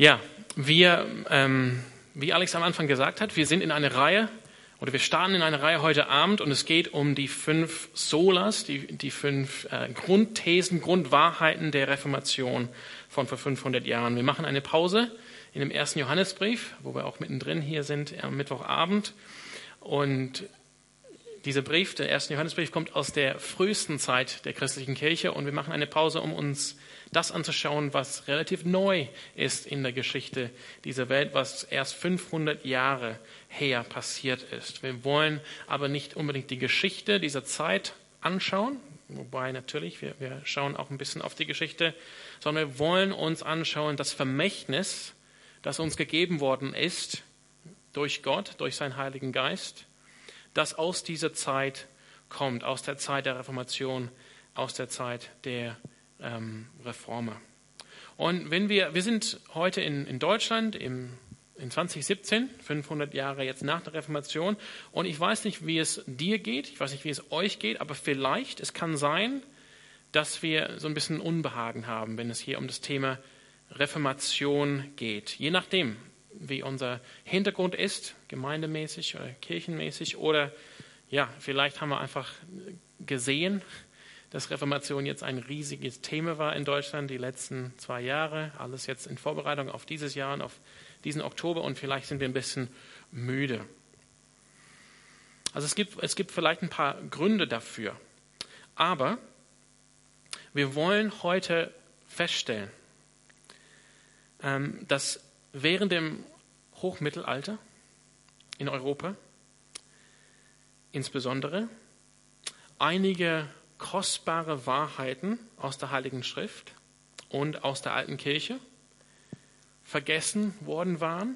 Ja, wir, ähm, wie Alex am Anfang gesagt hat, wir sind in einer Reihe oder wir starten in einer Reihe heute Abend und es geht um die fünf Solas, die, die fünf äh, Grundthesen, Grundwahrheiten der Reformation von vor 500 Jahren. Wir machen eine Pause in dem ersten Johannesbrief, wo wir auch mittendrin hier sind am Mittwochabend. Und dieser Brief, der erste Johannesbrief, kommt aus der frühesten Zeit der christlichen Kirche und wir machen eine Pause, um uns das anzuschauen, was relativ neu ist in der Geschichte dieser Welt, was erst 500 Jahre her passiert ist. Wir wollen aber nicht unbedingt die Geschichte dieser Zeit anschauen, wobei natürlich, wir, wir schauen auch ein bisschen auf die Geschichte, sondern wir wollen uns anschauen das Vermächtnis, das uns gegeben worden ist durch Gott, durch seinen Heiligen Geist, das aus dieser Zeit kommt, aus der Zeit der Reformation, aus der Zeit der ähm, Reformer. Und wenn wir, wir sind heute in, in Deutschland im, in 2017, 500 Jahre jetzt nach der Reformation, und ich weiß nicht, wie es dir geht, ich weiß nicht, wie es euch geht, aber vielleicht, es kann sein, dass wir so ein bisschen Unbehagen haben, wenn es hier um das Thema Reformation geht. Je nachdem, wie unser Hintergrund ist, gemeindemäßig oder kirchenmäßig, oder ja, vielleicht haben wir einfach gesehen, dass Reformation jetzt ein riesiges Thema war in Deutschland die letzten zwei Jahre. Alles jetzt in Vorbereitung auf dieses Jahr und auf diesen Oktober und vielleicht sind wir ein bisschen müde. Also es gibt, es gibt vielleicht ein paar Gründe dafür. Aber wir wollen heute feststellen, ähm, dass während dem Hochmittelalter in Europa insbesondere einige kostbare Wahrheiten aus der Heiligen Schrift und aus der alten Kirche vergessen worden waren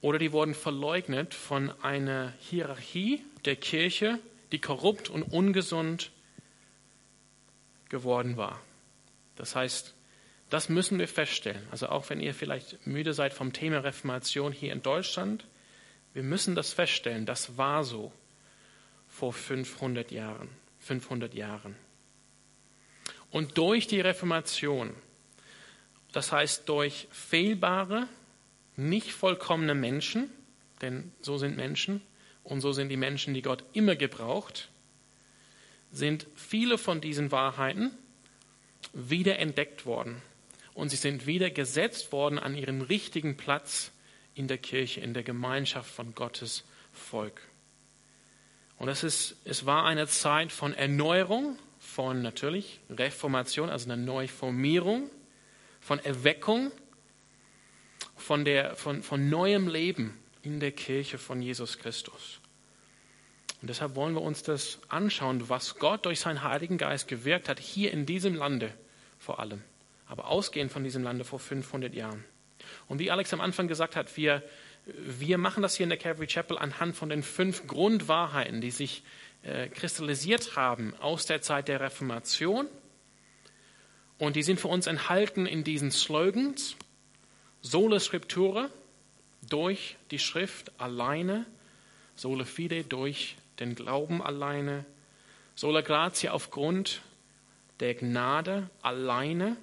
oder die wurden verleugnet von einer Hierarchie der Kirche, die korrupt und ungesund geworden war. Das heißt, das müssen wir feststellen. Also auch wenn ihr vielleicht müde seid vom Thema Reformation hier in Deutschland, wir müssen das feststellen. Das war so vor 500 Jahren. 500 Jahren. Und durch die Reformation, das heißt durch fehlbare, nicht vollkommene Menschen, denn so sind Menschen und so sind die Menschen, die Gott immer gebraucht, sind viele von diesen Wahrheiten wieder entdeckt worden und sie sind wieder gesetzt worden an ihren richtigen Platz in der Kirche, in der Gemeinschaft von Gottes Volk. Und es, ist, es war eine Zeit von Erneuerung, von natürlich Reformation, also einer Neuformierung, von Erweckung, von, der, von, von neuem Leben in der Kirche von Jesus Christus. Und deshalb wollen wir uns das anschauen, was Gott durch seinen Heiligen Geist gewirkt hat, hier in diesem Lande vor allem, aber ausgehend von diesem Lande vor 500 Jahren. Und wie Alex am Anfang gesagt hat, wir wir machen das hier in der Calvary Chapel anhand von den fünf Grundwahrheiten, die sich äh, kristallisiert haben aus der Zeit der Reformation. Und die sind für uns enthalten in diesen Slogans. Sola Scriptura, durch die Schrift alleine. Sola Fide, durch den Glauben alleine. Sola Gratia aufgrund der Gnade alleine.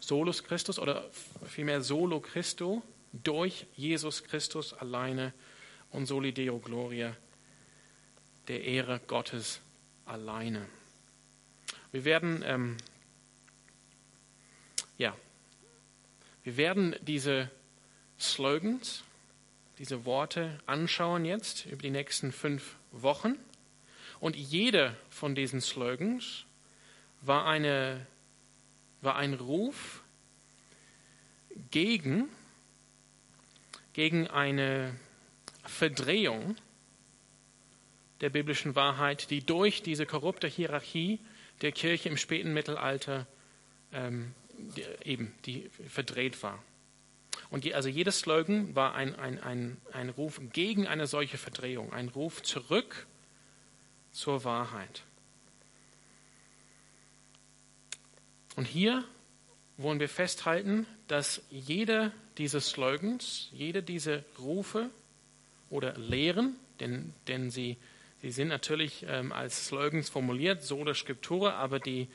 Solus Christus oder vielmehr Solo Christo, durch Jesus Christus alleine und soli Deo Gloria, der Ehre Gottes alleine. Wir werden, ähm, ja, wir werden diese Slogans, diese Worte anschauen jetzt über die nächsten fünf Wochen. Und jeder von diesen Slogans war, eine, war ein Ruf gegen gegen eine Verdrehung der biblischen Wahrheit, die durch diese korrupte Hierarchie der Kirche im späten Mittelalter ähm, die, eben die verdreht war. Und die, also jedes Slogan war ein, ein, ein, ein Ruf gegen eine solche Verdrehung, ein Ruf zurück zur Wahrheit. Und hier wollen wir festhalten, dass jeder diese Slogans, jede diese Rufe oder Lehren, denn, denn sie, sie sind natürlich ähm, als Slogans formuliert, sola scriptura, aber die,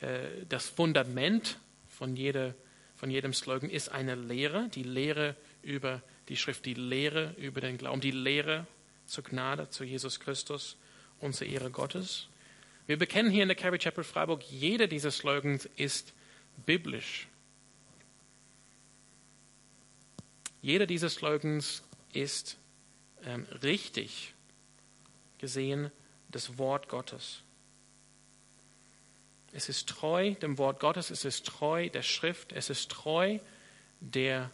äh, das Fundament von jeder von jedem Slogan ist eine Lehre, die Lehre über die Schrift, die Lehre über den Glauben, die Lehre zur Gnade, zu Jesus Christus und zur Ehre Gottes. Wir bekennen hier in der Calvary Chapel Freiburg, jeder dieser Slogans ist biblisch. Jeder dieser Slogans ist ähm, richtig gesehen das Wort Gottes. Es ist treu dem Wort Gottes, es ist treu der Schrift, es ist treu der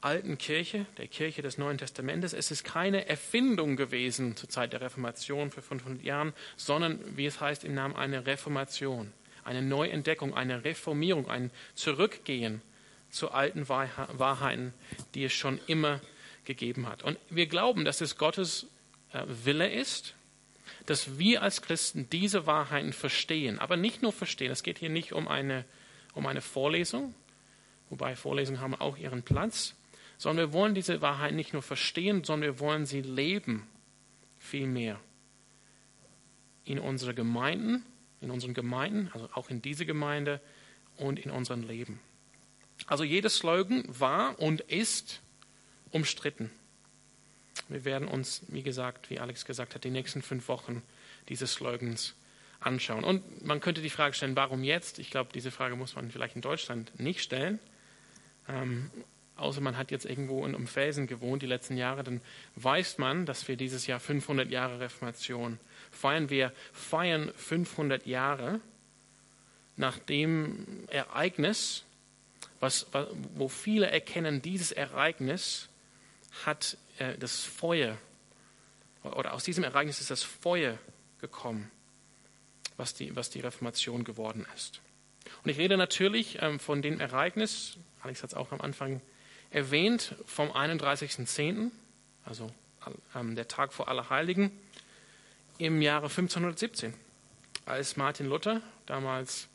alten Kirche, der Kirche des Neuen Testamentes. Es ist keine Erfindung gewesen zur Zeit der Reformation vor 500 Jahren, sondern, wie es heißt im Namen, eine Reformation, eine Neuentdeckung, eine Reformierung, ein Zurückgehen zu alten Wahrheiten, die es schon immer gegeben hat. Und wir glauben, dass es Gottes äh, Wille ist, dass wir als Christen diese Wahrheiten verstehen. Aber nicht nur verstehen. Es geht hier nicht um eine, um eine Vorlesung, wobei Vorlesungen haben auch ihren Platz, sondern wir wollen diese Wahrheiten nicht nur verstehen, sondern wir wollen sie leben, vielmehr. In unseren Gemeinden, in unseren Gemeinden, also auch in diese Gemeinde und in unserem Leben. Also jedes Slogan war und ist umstritten. Wir werden uns, wie gesagt, wie Alex gesagt hat, die nächsten fünf Wochen diese Slogans anschauen. Und man könnte die Frage stellen, warum jetzt? Ich glaube, diese Frage muss man vielleicht in Deutschland nicht stellen. Außer man hat jetzt irgendwo in, um Felsen gewohnt die letzten Jahre, dann weiß man, dass wir dieses Jahr 500 Jahre Reformation feiern. Wir feiern 500 Jahre nach dem Ereignis, was, wo viele erkennen, dieses Ereignis hat äh, das Feuer, oder aus diesem Ereignis ist das Feuer gekommen, was die, was die Reformation geworden ist. Und ich rede natürlich ähm, von dem Ereignis, Alex hat es auch am Anfang erwähnt, vom 31.10., also ähm, der Tag vor Allerheiligen, im Jahre 1517, als Martin Luther, damals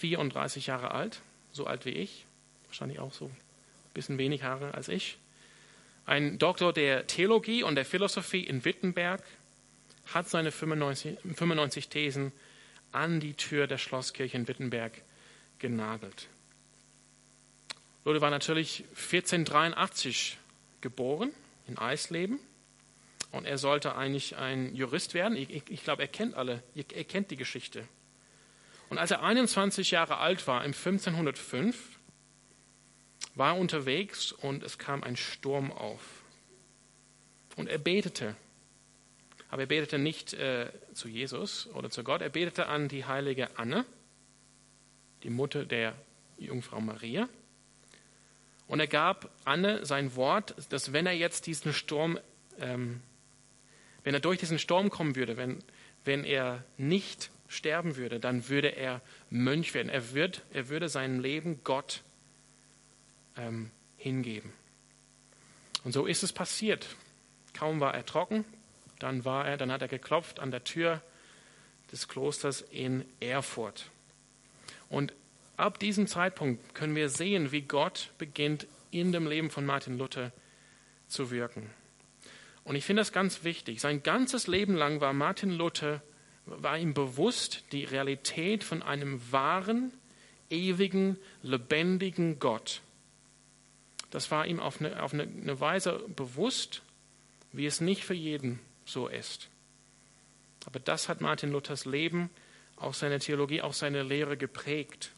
34 Jahre alt, so alt wie ich, wahrscheinlich auch so ein bisschen wenig Haare als ich, ein Doktor der Theologie und der Philosophie in Wittenberg hat seine 95, 95 Thesen an die Tür der Schlosskirche in Wittenberg genagelt. Luther war natürlich 1483 geboren in Eisleben und er sollte eigentlich ein Jurist werden. Ich, ich, ich glaube, er kennt alle, er kennt die Geschichte. Und als er 21 Jahre alt war, im 1505, war unterwegs und es kam ein Sturm auf. Und er betete. Aber er betete nicht äh, zu Jesus oder zu Gott, er betete an die heilige Anne, die Mutter der Jungfrau Maria. Und er gab Anne sein Wort, dass wenn er jetzt diesen Sturm, ähm, wenn er durch diesen Sturm kommen würde, wenn, wenn er nicht sterben würde, dann würde er Mönch werden. Er, wird, er würde sein Leben Gott ähm, hingeben. Und so ist es passiert. Kaum war er trocken, dann war er, dann hat er geklopft an der Tür des Klosters in Erfurt. Und ab diesem Zeitpunkt können wir sehen, wie Gott beginnt in dem Leben von Martin Luther zu wirken. Und ich finde das ganz wichtig. Sein ganzes Leben lang war Martin Luther, war ihm bewusst die Realität von einem wahren, ewigen, lebendigen Gott. Das war ihm auf eine, auf eine Weise bewusst, wie es nicht für jeden so ist. Aber das hat Martin Luthers Leben, auch seine Theologie, auch seine Lehre geprägt.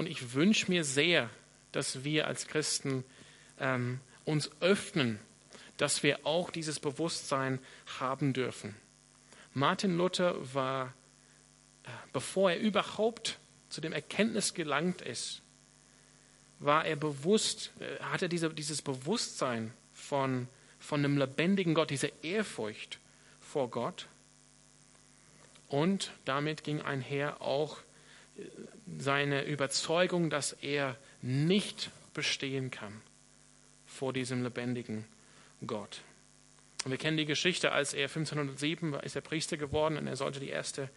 Und ich wünsche mir sehr, dass wir als Christen ähm, uns öffnen, dass wir auch dieses Bewusstsein haben dürfen. Martin Luther war, äh, bevor er überhaupt zu dem Erkenntnis gelangt ist, war er bewusst, äh, hatte diese, dieses Bewusstsein von, von einem lebendigen Gott, diese Ehrfurcht vor Gott. Und damit ging einher auch seine Überzeugung, dass er nicht bestehen kann vor diesem lebendigen Gott. Und wir kennen die Geschichte, als er 1507 ist er Priester geworden und er sollte die erste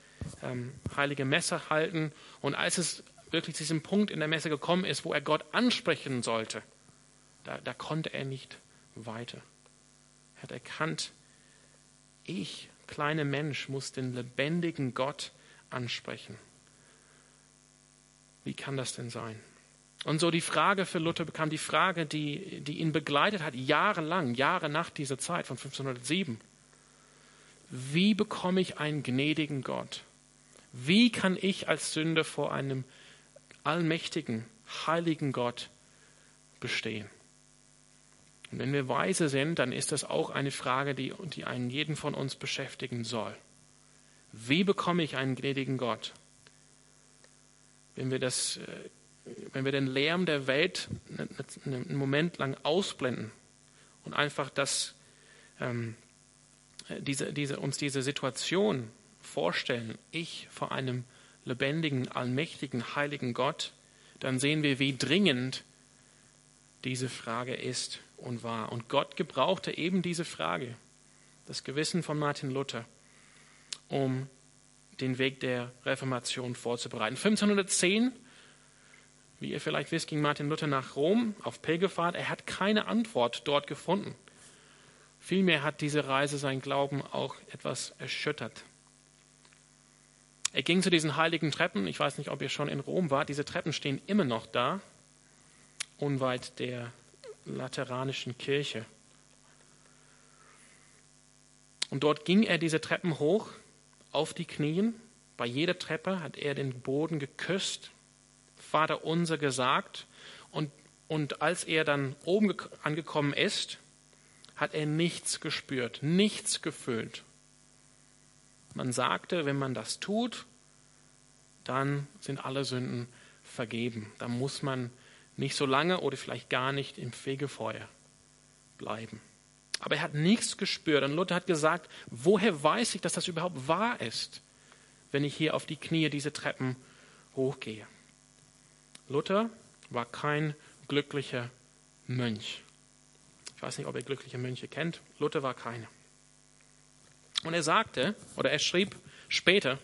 ähm, heilige Messe halten. Und als es wirklich zu diesem Punkt in der Messe gekommen ist, wo er Gott ansprechen sollte, da, da konnte er nicht weiter. Er hat erkannt, ich, kleiner Mensch, muss den lebendigen Gott ansprechen. Wie kann das denn sein? Und so die Frage für Luther bekam die Frage, die, die ihn begleitet hat, jahrelang, Jahre nach dieser Zeit von 1507. Wie bekomme ich einen gnädigen Gott? Wie kann ich als Sünder vor einem allmächtigen, heiligen Gott bestehen? Und wenn wir weise sind, dann ist das auch eine Frage, die, die einen jeden von uns beschäftigen soll. Wie bekomme ich einen gnädigen Gott? Wenn wir, das, äh, wenn wir den Lärm der Welt einen Moment lang ausblenden und einfach das, ähm, diese, diese, uns diese Situation vorstellen, ich vor einem lebendigen, allmächtigen, heiligen Gott, dann sehen wir, wie dringend diese Frage ist und war. Und Gott gebrauchte eben diese Frage, das Gewissen von Martin Luther, um den Weg der Reformation vorzubereiten. 1510, wie ihr vielleicht wisst, ging Martin Luther nach Rom auf Pilgerfahrt. Er hat keine Antwort dort gefunden. Vielmehr hat diese Reise sein Glauben auch etwas erschüttert. Er ging zu diesen heiligen Treppen. Ich weiß nicht, ob ihr schon in Rom wart. Diese Treppen stehen immer noch da, unweit der Lateranischen Kirche. Und dort ging er diese Treppen hoch auf die Knien. Bei jeder Treppe hat er den Boden geküsst, Vater unser gesagt. Und, und als er dann oben angekommen ist, hat er nichts gespürt, nichts gefühlt. Man sagte, wenn man das tut, dann sind alle Sünden vergeben. Da muss man nicht so lange oder vielleicht gar nicht im Fegefeuer bleiben. Aber er hat nichts gespürt. Und Luther hat gesagt, woher weiß ich, dass das überhaupt wahr ist, wenn ich hier auf die Knie diese Treppen hochgehe? Luther war kein glücklicher Mönch. Ich weiß nicht, ob ihr glückliche Mönche kennt. Luther war keiner. Und er sagte, oder er schrieb später,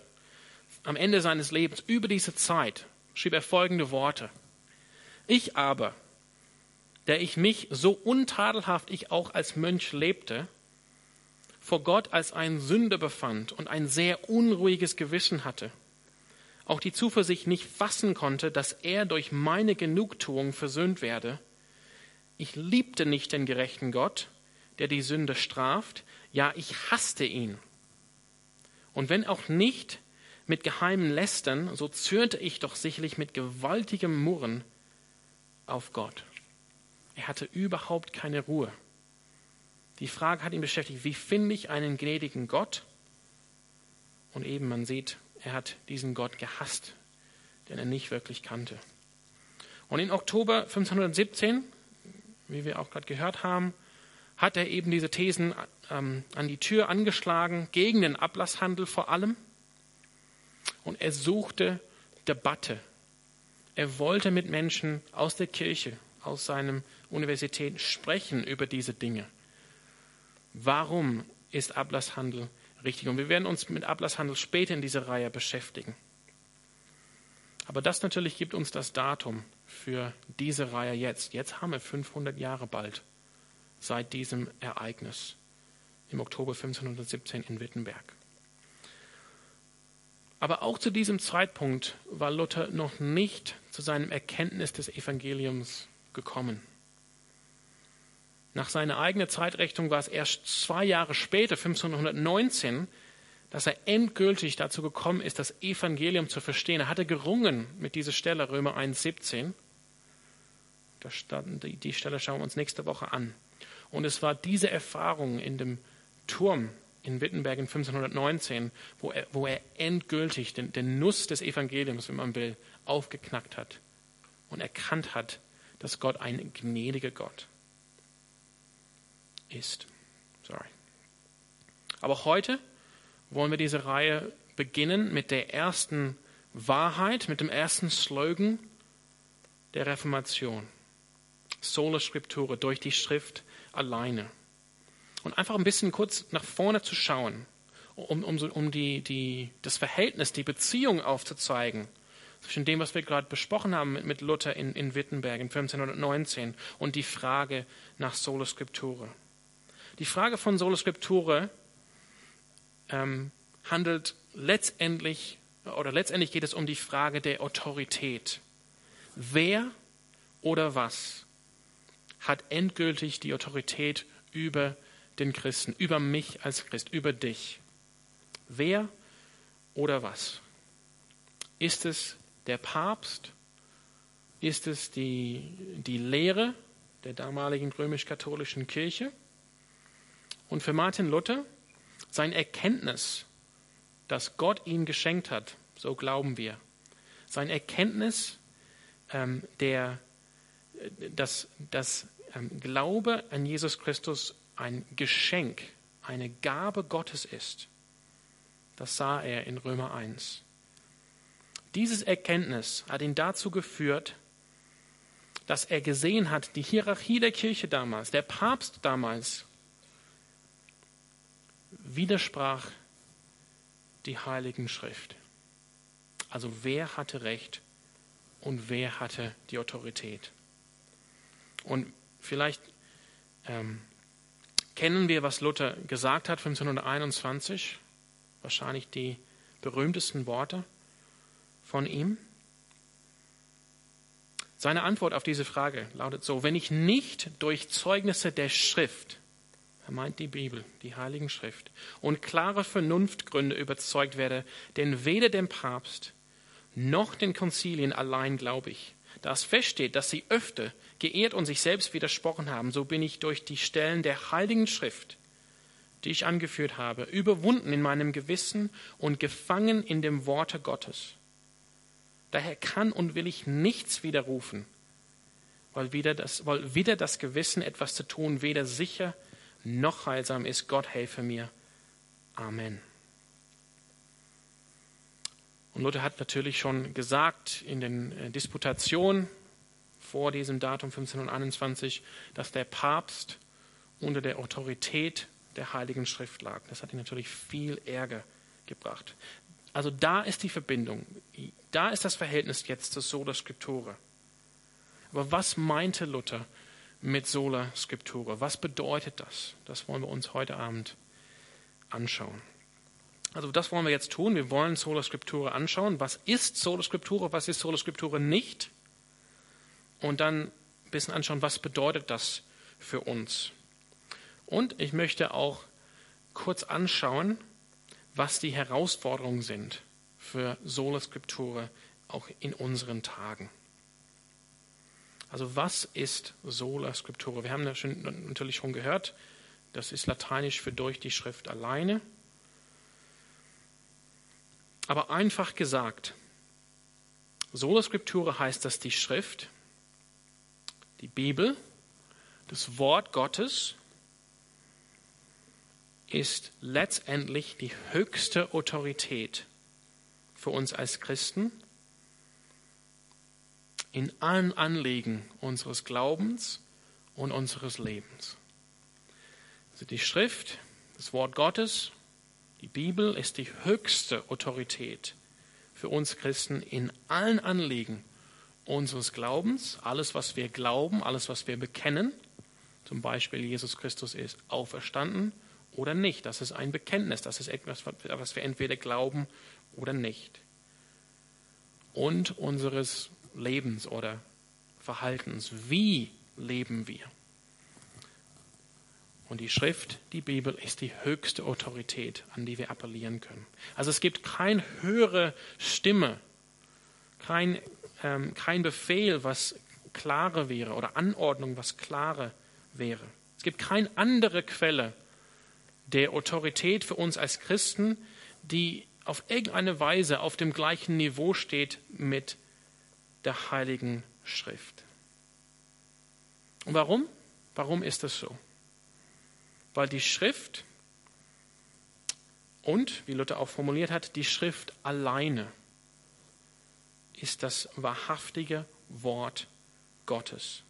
am Ende seines Lebens, über diese Zeit, schrieb er folgende Worte. Ich aber, der ich mich, so untadelhaft ich auch als Mönch lebte, vor Gott als ein Sünder befand und ein sehr unruhiges Gewissen hatte, auch die Zuversicht nicht fassen konnte, dass er durch meine Genugtuung versöhnt werde. Ich liebte nicht den gerechten Gott, der die Sünde straft, ja, ich hasste ihn. Und wenn auch nicht mit geheimen Lästern, so zürnte ich doch sicherlich mit gewaltigem Murren auf Gott. Er hatte überhaupt keine Ruhe. Die Frage hat ihn beschäftigt, wie finde ich einen gnädigen Gott? Und eben, man sieht, er hat diesen Gott gehasst, den er nicht wirklich kannte. Und in Oktober 1517, wie wir auch gerade gehört haben, hat er eben diese Thesen ähm, an die Tür angeschlagen, gegen den Ablasshandel vor allem. Und er suchte Debatte er wollte mit Menschen aus der Kirche, aus seinen Universitäten sprechen über diese Dinge. Warum ist Ablasshandel richtig? Und wir werden uns mit Ablasshandel später in dieser Reihe beschäftigen. Aber das natürlich gibt uns das Datum für diese Reihe jetzt. Jetzt haben wir 500 Jahre bald seit diesem Ereignis im Oktober 1517 in Wittenberg. Aber auch zu diesem Zeitpunkt war Luther noch nicht zu seinem Erkenntnis des Evangeliums gekommen. Nach seiner eigenen Zeitrechnung war es erst zwei Jahre später, 1519, dass er endgültig dazu gekommen ist, das Evangelium zu verstehen. Er hatte gerungen mit dieser Stelle, Römer 1,17. Die Stelle schauen wir uns nächste Woche an. Und es war diese Erfahrung in dem Turm in Wittenberg in 1519, wo er, wo er endgültig den, den Nuss des Evangeliums, wenn man will, aufgeknackt hat und erkannt hat, dass Gott ein gnädiger Gott ist. Sorry. Aber heute wollen wir diese Reihe beginnen mit der ersten Wahrheit, mit dem ersten Slogan der Reformation. Sola Scriptura, durch die Schrift alleine und einfach ein bisschen kurz nach vorne zu schauen, um, um, um die, die, das Verhältnis, die Beziehung aufzuzeigen zwischen dem, was wir gerade besprochen haben mit, mit Luther in, in Wittenberg in 1519 und die Frage nach Sola Scriptura. Die Frage von Sola Scriptura ähm, handelt letztendlich, oder letztendlich geht es um die Frage der Autorität. Wer oder was hat endgültig die Autorität über den Christen, über mich als Christ, über dich? Wer oder was? Ist es der Papst? Ist es die, die Lehre der damaligen römisch-katholischen Kirche? Und für Martin Luther sein Erkenntnis, das Gott ihm geschenkt hat, so glauben wir. Sein Erkenntnis, ähm, der, dass, dass ähm, Glaube an Jesus Christus ein Geschenk, eine Gabe Gottes ist. Das sah er in Römer 1. Dieses Erkenntnis hat ihn dazu geführt, dass er gesehen hat, die Hierarchie der Kirche damals, der Papst damals, widersprach die Heiligen Schrift. Also wer hatte Recht und wer hatte die Autorität? Und vielleicht ähm, kennen wir, was Luther gesagt hat 1521, wahrscheinlich die berühmtesten Worte von ihm. Seine Antwort auf diese Frage lautet so, wenn ich nicht durch Zeugnisse der Schrift er meint die Bibel, die Heiligen Schrift. Und klare Vernunftgründe überzeugt werde, denn weder dem Papst noch den Konzilien allein glaube ich. Da es feststeht, dass sie öfter geehrt und sich selbst widersprochen haben, so bin ich durch die Stellen der Heiligen Schrift, die ich angeführt habe, überwunden in meinem Gewissen und gefangen in dem Worte Gottes. Daher kann und will ich nichts widerrufen, weil wieder das, weil wieder das Gewissen etwas zu tun weder sicher noch heilsam ist. Gott helfe mir. Amen. Und Luther hat natürlich schon gesagt in den äh, Disputationen vor diesem Datum 1521, dass der Papst unter der Autorität der Heiligen Schrift lag. Das hat ihn natürlich viel Ärger gebracht. Also da ist die Verbindung, da ist das Verhältnis jetzt zur Sola Scriptura. Aber was meinte Luther mit Sola Scriptura. Was bedeutet das? Das wollen wir uns heute Abend anschauen. Also das wollen wir jetzt tun. Wir wollen Sola Scriptura anschauen. Was ist Sola Scriptura? Was ist Sola Scriptura nicht? Und dann ein bisschen anschauen, was bedeutet das für uns? Und ich möchte auch kurz anschauen, was die Herausforderungen sind für Sola Scriptura auch in unseren Tagen. Also was ist Sola Scriptura? Wir haben das schon, natürlich schon gehört, das ist lateinisch für durch die Schrift alleine. Aber einfach gesagt, Sola Scriptura heißt, dass die Schrift, die Bibel, das Wort Gottes ist letztendlich die höchste Autorität für uns als Christen in allen Anliegen unseres Glaubens und unseres Lebens. Also die Schrift, das Wort Gottes, die Bibel ist die höchste Autorität für uns Christen in allen Anliegen unseres Glaubens, alles, was wir glauben, alles, was wir bekennen. Zum Beispiel, Jesus Christus ist auferstanden oder nicht. Das ist ein Bekenntnis, das ist etwas, was wir entweder glauben oder nicht. Und unseres Lebens oder Verhaltens. Wie leben wir? Und die Schrift, die Bibel, ist die höchste Autorität, an die wir appellieren können. Also es gibt keine höhere Stimme, kein, ähm, kein Befehl, was klarer wäre oder Anordnung, was klarer wäre. Es gibt keine andere Quelle der Autorität für uns als Christen, die auf irgendeine Weise auf dem gleichen Niveau steht mit der Heiligen Schrift. Und warum? Warum ist das so? Weil die Schrift und, wie Luther auch formuliert hat, die Schrift alleine ist das wahrhaftige Wort Gottes.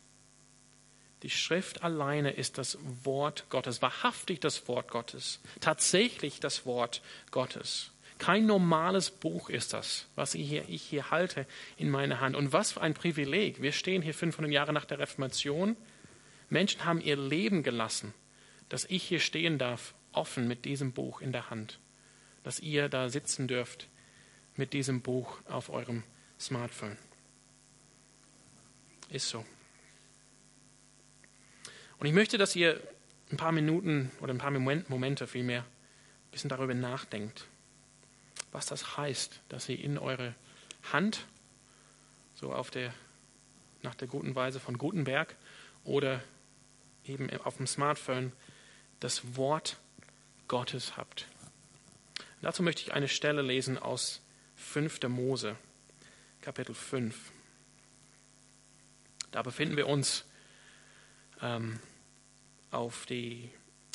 Die Schrift alleine ist das Wort Gottes, wahrhaftig das Wort Gottes, tatsächlich das Wort Gottes. Kein normales Buch ist das, was ich hier, ich hier halte in meiner Hand. Und was für ein Privileg. Wir stehen hier 500 Jahre nach der Reformation. Menschen haben ihr Leben gelassen, dass ich hier stehen darf, offen mit diesem Buch in der Hand. Dass ihr da sitzen dürft mit diesem Buch auf eurem Smartphone. Ist so. Und ich möchte, dass ihr ein paar Minuten oder ein paar Momente vielmehr ein bisschen darüber nachdenkt, was das heißt, dass ihr in eure Hand, so auf der, nach der guten Weise von Gutenberg oder eben auf dem Smartphone, das Wort Gottes habt. Dazu möchte ich eine Stelle lesen aus 5. Mose, Kapitel 5. Da befinden wir uns ähm, auf, die,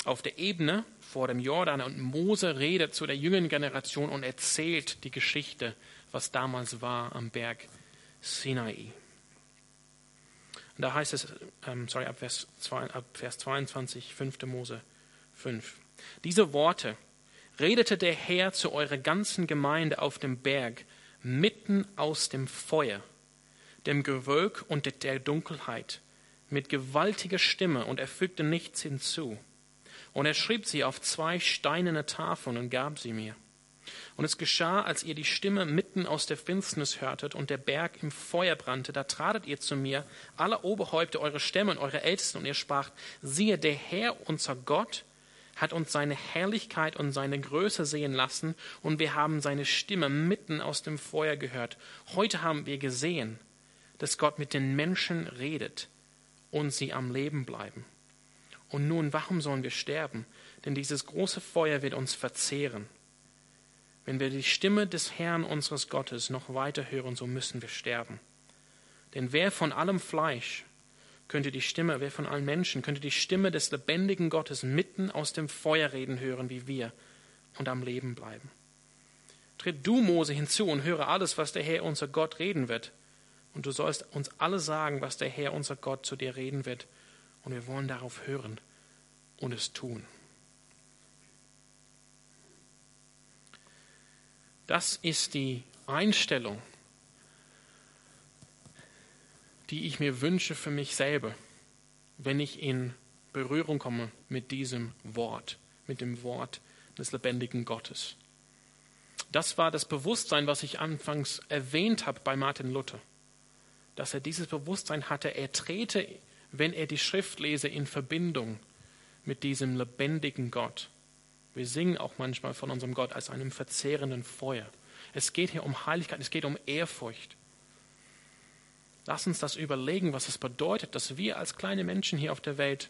auf der Ebene vor dem Jordan und Mose redet zu der jüngeren Generation und erzählt die Geschichte, was damals war am Berg Sinai. Und da heißt es, ähm, sorry, ab Vers, ab Vers 22, 5. Mose 5. Diese Worte redete der Herr zu eurer ganzen Gemeinde auf dem Berg, mitten aus dem Feuer, dem Gewölk und der Dunkelheit, mit gewaltiger Stimme, und er fügte nichts hinzu. Und er schrieb sie auf zwei steinerne Tafeln und gab sie mir. Und es geschah, als ihr die Stimme mitten aus der Finsternis hörtet und der Berg im Feuer brannte, da tratet ihr zu mir, alle Oberhäupter, eure Stämme und eure Ältesten, und ihr spracht, siehe, der Herr, unser Gott, hat uns seine Herrlichkeit und seine Größe sehen lassen, und wir haben seine Stimme mitten aus dem Feuer gehört. Heute haben wir gesehen, dass Gott mit den Menschen redet und sie am Leben bleiben. Und nun, warum sollen wir sterben? Denn dieses große Feuer wird uns verzehren. Wenn wir die Stimme des Herrn unseres Gottes noch weiter hören, so müssen wir sterben. Denn wer von allem Fleisch könnte die Stimme, wer von allen Menschen könnte die Stimme des lebendigen Gottes mitten aus dem Feuer reden hören wie wir und am Leben bleiben. Tritt du, Mose, hinzu und höre alles, was der Herr unser Gott reden wird. Und du sollst uns alle sagen, was der Herr unser Gott zu dir reden wird. Und wir wollen darauf hören und es tun. Das ist die Einstellung die ich mir wünsche für mich selber, wenn ich in Berührung komme mit diesem Wort, mit dem Wort des lebendigen Gottes. Das war das Bewusstsein, was ich anfangs erwähnt habe bei Martin Luther, dass er dieses Bewusstsein hatte, er trete, wenn er die Schrift lese, in Verbindung mit diesem lebendigen Gott. Wir singen auch manchmal von unserem Gott als einem verzehrenden Feuer. Es geht hier um Heiligkeit, es geht um Ehrfurcht. Lass uns das überlegen, was es bedeutet, dass wir als kleine Menschen hier auf der Welt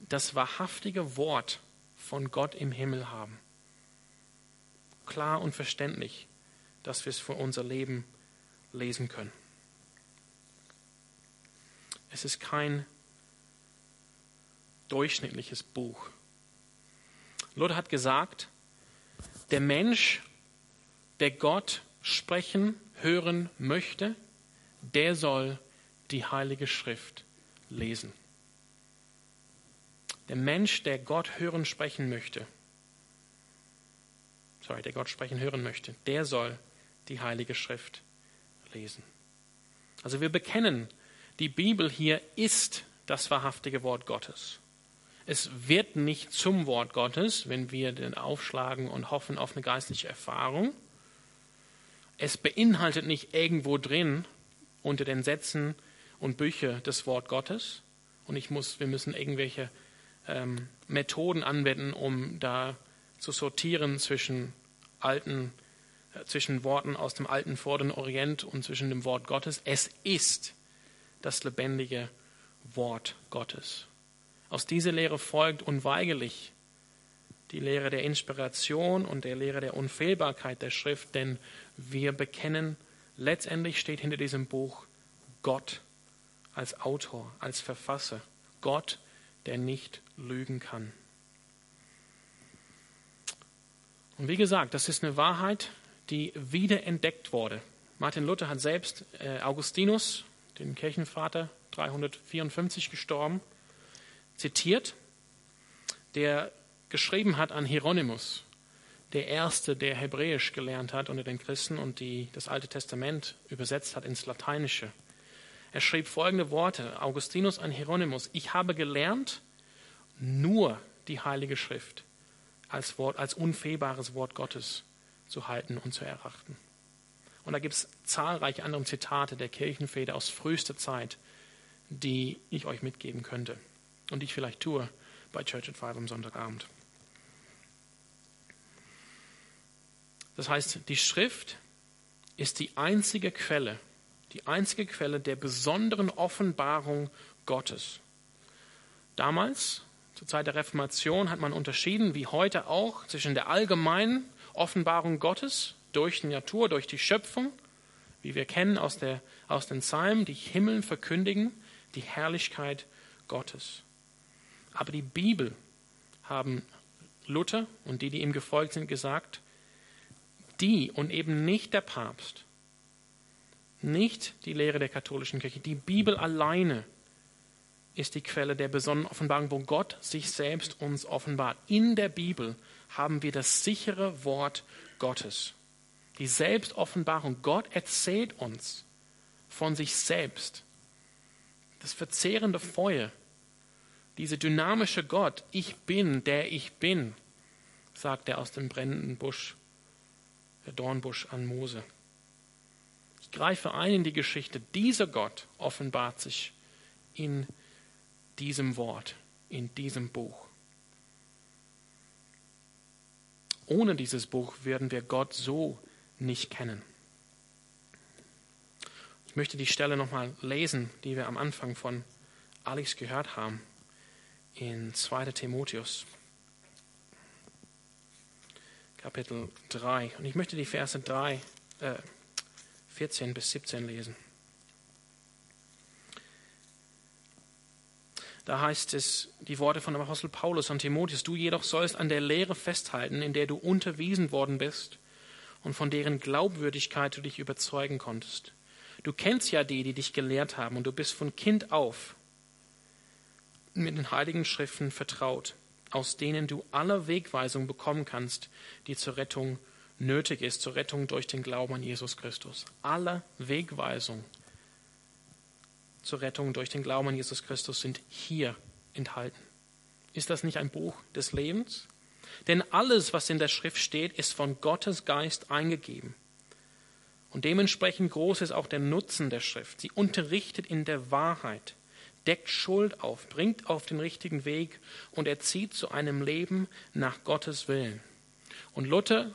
das wahrhaftige Wort von Gott im Himmel haben. Klar und verständlich, dass wir es für unser Leben lesen können. Es ist kein durchschnittliches Buch. Luther hat gesagt, der Mensch, der Gott sprechen, hören möchte, der soll die Heilige Schrift lesen. Der Mensch, der Gott hören, sprechen möchte, sorry, der Gott sprechen, hören möchte, der soll die Heilige Schrift lesen. Also wir bekennen, die Bibel hier ist das wahrhaftige Wort Gottes. Es wird nicht zum Wort Gottes, wenn wir den aufschlagen und hoffen auf eine geistliche Erfahrung. Es beinhaltet nicht irgendwo drin, unter den Sätzen und Büchern des Wort Gottes. Und ich muss, wir müssen irgendwelche ähm, Methoden anwenden, um da zu sortieren zwischen alten, äh, zwischen Worten aus dem alten Vorderen Orient und zwischen dem Wort Gottes. Es ist das lebendige Wort Gottes. Aus dieser Lehre folgt unweigerlich die Lehre der Inspiration und der Lehre der Unfehlbarkeit der Schrift, denn wir bekennen letztendlich steht hinter diesem Buch Gott als Autor, als Verfasser. Gott, der nicht lügen kann. Und wie gesagt, das ist eine Wahrheit, die wiederentdeckt wurde. Martin Luther hat selbst äh, Augustinus, den Kirchenvater, 354 gestorben, zitiert, der geschrieben hat an Hieronymus, der Erste, der Hebräisch gelernt hat unter den Christen und die das Alte Testament übersetzt hat ins Lateinische. Er schrieb folgende Worte, Augustinus an Hieronymus, ich habe gelernt, nur die Heilige Schrift als, Wort, als unfehlbares Wort Gottes zu halten und zu erachten. Und da gibt es zahlreiche andere Zitate der Kirchenväter aus frühester Zeit, die ich euch mitgeben könnte. und die ich vielleicht tue bei Church at Five am Sonntagabend. Das heißt, die Schrift ist die einzige Quelle, die einzige Quelle der besonderen Offenbarung Gottes. Damals, zur Zeit der Reformation, hat man unterschieden, wie heute auch, zwischen der allgemeinen Offenbarung Gottes durch die Natur, durch die Schöpfung, wie wir kennen aus, der, aus den Psalmen, die Himmel verkündigen, die Herrlichkeit Gottes. Aber die Bibel haben Luther und die, die ihm gefolgt sind, gesagt, die und eben nicht der Papst, nicht die Lehre der katholischen Kirche, die Bibel alleine ist die Quelle der besonderen Offenbarung, wo Gott sich selbst uns offenbart. In der Bibel haben wir das sichere Wort Gottes. Die Selbstoffenbarung. Gott erzählt uns von sich selbst. Das verzehrende Feuer, diese dynamische Gott, ich bin, der ich bin, sagt er aus dem brennenden Busch der Dornbusch an Mose. Ich greife ein in die Geschichte. Dieser Gott offenbart sich in diesem Wort, in diesem Buch. Ohne dieses Buch werden wir Gott so nicht kennen. Ich möchte die Stelle nochmal lesen, die wir am Anfang von Alex gehört haben, in 2. Timotheus. Kapitel 3. Und ich möchte die Verse 3, äh, 14 bis 17 lesen. Da heißt es die Worte von dem Apostel Paulus an Timotheus, du jedoch sollst an der Lehre festhalten, in der du unterwiesen worden bist und von deren Glaubwürdigkeit du dich überzeugen konntest. Du kennst ja die, die dich gelehrt haben, und du bist von Kind auf mit den heiligen Schriften vertraut aus denen du alle Wegweisung bekommen kannst, die zur Rettung nötig ist, zur Rettung durch den Glauben an Jesus Christus. Alle Wegweisung zur Rettung durch den Glauben an Jesus Christus sind hier enthalten. Ist das nicht ein Buch des Lebens? Denn alles, was in der Schrift steht, ist von Gottes Geist eingegeben. Und dementsprechend groß ist auch der Nutzen der Schrift. Sie unterrichtet in der Wahrheit deckt Schuld auf, bringt auf den richtigen Weg und erzieht zu einem Leben nach Gottes Willen. Und Luther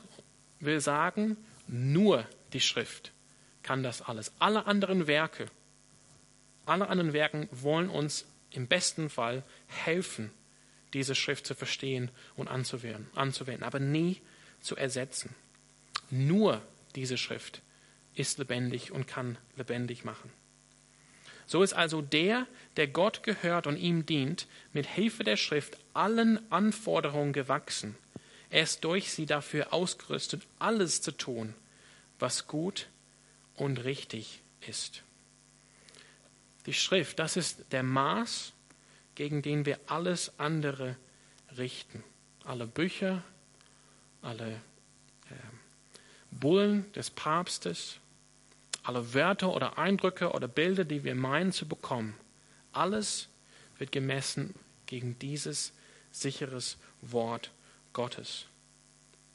will sagen, nur die Schrift kann das alles. Alle anderen Werke, alle anderen Werken wollen uns im besten Fall helfen, diese Schrift zu verstehen und anzuwenden, aber nie zu ersetzen. Nur diese Schrift ist lebendig und kann lebendig machen. So ist also der, der Gott gehört und ihm dient, mit Hilfe der Schrift allen Anforderungen gewachsen. Er ist durch sie dafür ausgerüstet, alles zu tun, was gut und richtig ist. Die Schrift, das ist der Maß, gegen den wir alles andere richten. Alle Bücher, alle äh, Bullen des Papstes, alle Wörter oder Eindrücke oder Bilder, die wir meinen zu bekommen, alles wird gemessen gegen dieses sicheres Wort Gottes.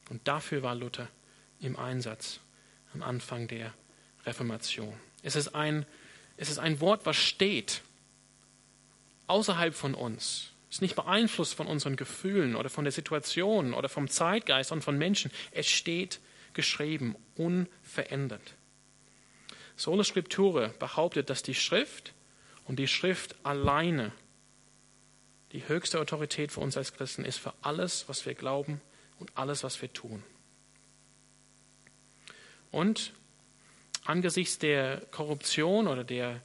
Und dafür war Luther im Einsatz am Anfang der Reformation. Es ist ein, es ist ein Wort, was steht außerhalb von uns. Ist nicht beeinflusst von unseren Gefühlen oder von der Situation oder vom Zeitgeist und von Menschen. Es steht geschrieben, unverändert. Sola Scriptura behauptet, dass die Schrift und die Schrift alleine die höchste Autorität für uns als Christen ist, für alles, was wir glauben und alles, was wir tun. Und angesichts der Korruption oder der,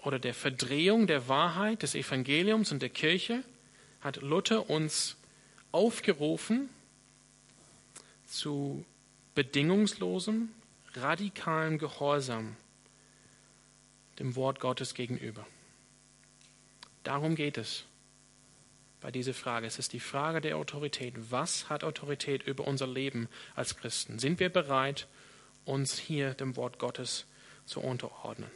oder der Verdrehung der Wahrheit des Evangeliums und der Kirche hat Luther uns aufgerufen zu bedingungslosem radikalen Gehorsam dem Wort Gottes gegenüber. Darum geht es bei dieser Frage. Es ist die Frage der Autorität. Was hat Autorität über unser Leben als Christen? Sind wir bereit, uns hier dem Wort Gottes zu unterordnen?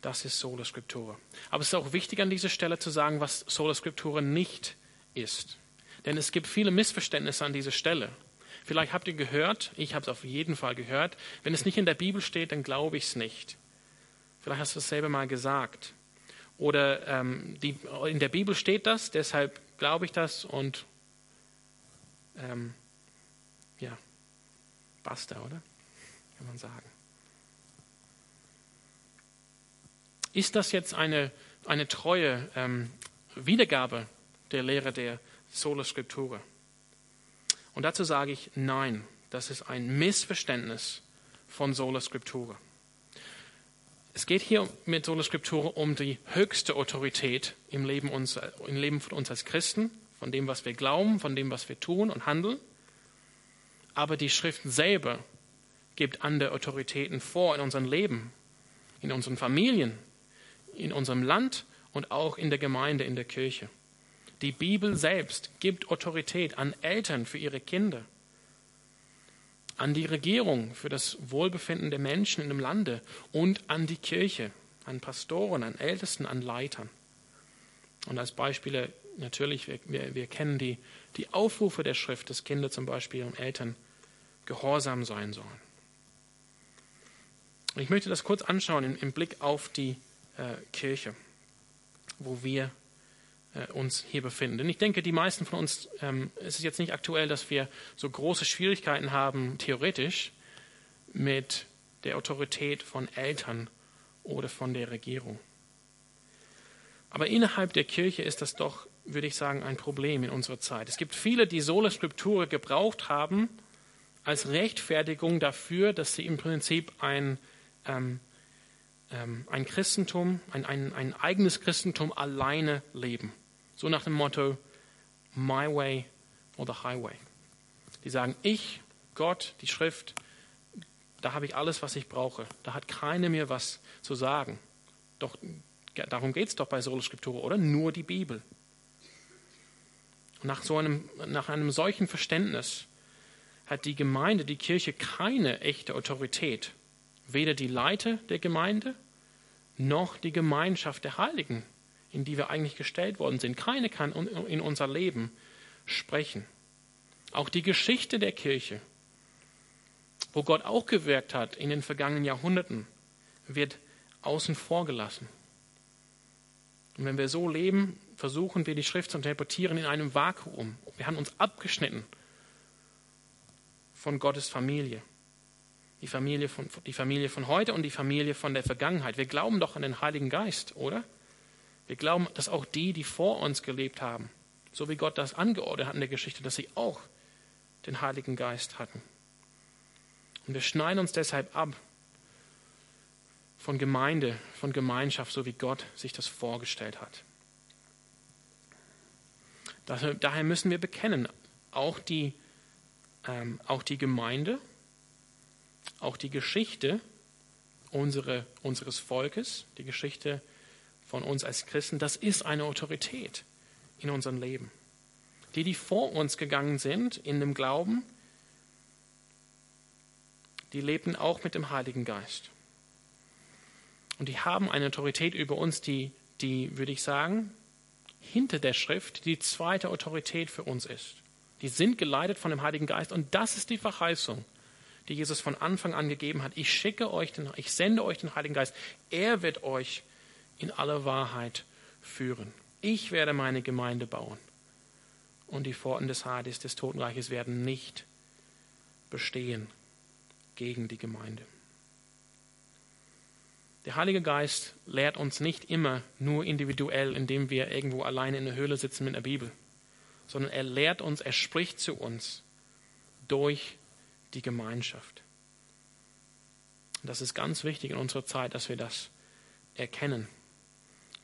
Das ist Sola Scriptura. Aber es ist auch wichtig an dieser Stelle zu sagen, was Sola Scriptura nicht ist. Denn es gibt viele Missverständnisse an dieser Stelle. Vielleicht habt ihr gehört, ich habe es auf jeden Fall gehört, wenn es nicht in der Bibel steht, dann glaube ich es nicht. Vielleicht hast du es selber mal gesagt. Oder ähm, die, in der Bibel steht das, deshalb glaube ich das und ähm, ja, basta, oder? Kann man sagen. Ist das jetzt eine, eine treue ähm, Wiedergabe der Lehre der Sola Scriptura? Und dazu sage ich nein, das ist ein Missverständnis von Sola Scriptura. Es geht hier mit Sola Scriptura um die höchste Autorität im Leben, uns, im Leben von uns als Christen, von dem, was wir glauben, von dem, was wir tun und handeln. Aber die Schrift selber gibt andere Autoritäten vor in unserem Leben, in unseren Familien, in unserem Land und auch in der Gemeinde, in der Kirche. Die Bibel selbst gibt Autorität an Eltern für ihre Kinder, an die Regierung für das Wohlbefinden der Menschen in dem Lande und an die Kirche, an Pastoren, an Ältesten, an Leitern. Und als Beispiele natürlich, wir, wir, kennen die, die Aufrufe der Schrift, dass Kinder zum Beispiel und Eltern gehorsam sein sollen. Ich möchte das kurz anschauen im, im Blick auf die äh, Kirche, wo wir äh, uns hier befinden. Denn ich denke, die meisten von uns, ähm, es ist jetzt nicht aktuell, dass wir so große Schwierigkeiten haben, theoretisch, mit der Autorität von Eltern oder von der Regierung. Aber innerhalb der Kirche ist das doch, würde ich sagen, ein Problem in unserer Zeit. Es gibt viele, die Sola Scriptura gebraucht haben als Rechtfertigung dafür, dass sie im Prinzip ein ähm, ein Christentum, ein, ein, ein eigenes Christentum alleine leben. So nach dem Motto, my way or the highway. Die sagen, ich, Gott, die Schrift, da habe ich alles, was ich brauche. Da hat keiner mir was zu sagen. Doch darum geht es doch bei Sola Scriptura, oder? Nur die Bibel. Nach, so einem, nach einem solchen Verständnis hat die Gemeinde, die Kirche keine echte Autorität weder die Leiter der Gemeinde noch die Gemeinschaft der Heiligen, in die wir eigentlich gestellt worden sind. Keine kann in unser Leben sprechen. Auch die Geschichte der Kirche, wo Gott auch gewirkt hat in den vergangenen Jahrhunderten, wird außen vor gelassen. Und wenn wir so leben, versuchen wir die Schrift zu interpretieren in einem Vakuum. Wir haben uns abgeschnitten von Gottes Familie die Familie, von, die Familie von heute und die Familie von der Vergangenheit. Wir glauben doch an den Heiligen Geist, oder? Wir glauben, dass auch die, die vor uns gelebt haben, so wie Gott das angeordnet hat in der Geschichte, dass sie auch den Heiligen Geist hatten. Und wir schneiden uns deshalb ab von Gemeinde, von Gemeinschaft, so wie Gott sich das vorgestellt hat. Daher müssen wir bekennen, auch die, ähm, auch die Gemeinde auch die Geschichte unsere, unseres Volkes, die Geschichte von uns als Christen, das ist eine Autorität in unserem Leben. Die, die vor uns gegangen sind in dem Glauben, die lebten auch mit dem Heiligen Geist. Und die haben eine Autorität über uns, die, die, würde ich sagen, hinter der Schrift die zweite Autorität für uns ist. Die sind geleitet von dem Heiligen Geist und das ist die Verheißung die Jesus von Anfang an gegeben hat. Ich schicke euch, den, ich sende euch den Heiligen Geist. Er wird euch in aller Wahrheit führen. Ich werde meine Gemeinde bauen. Und die Pforten des Hades, des Totenreiches, werden nicht bestehen gegen die Gemeinde. Der Heilige Geist lehrt uns nicht immer nur individuell, indem wir irgendwo alleine in der Höhle sitzen mit der Bibel, sondern er lehrt uns, er spricht zu uns durch die Gemeinschaft. Das ist ganz wichtig in unserer Zeit, dass wir das erkennen.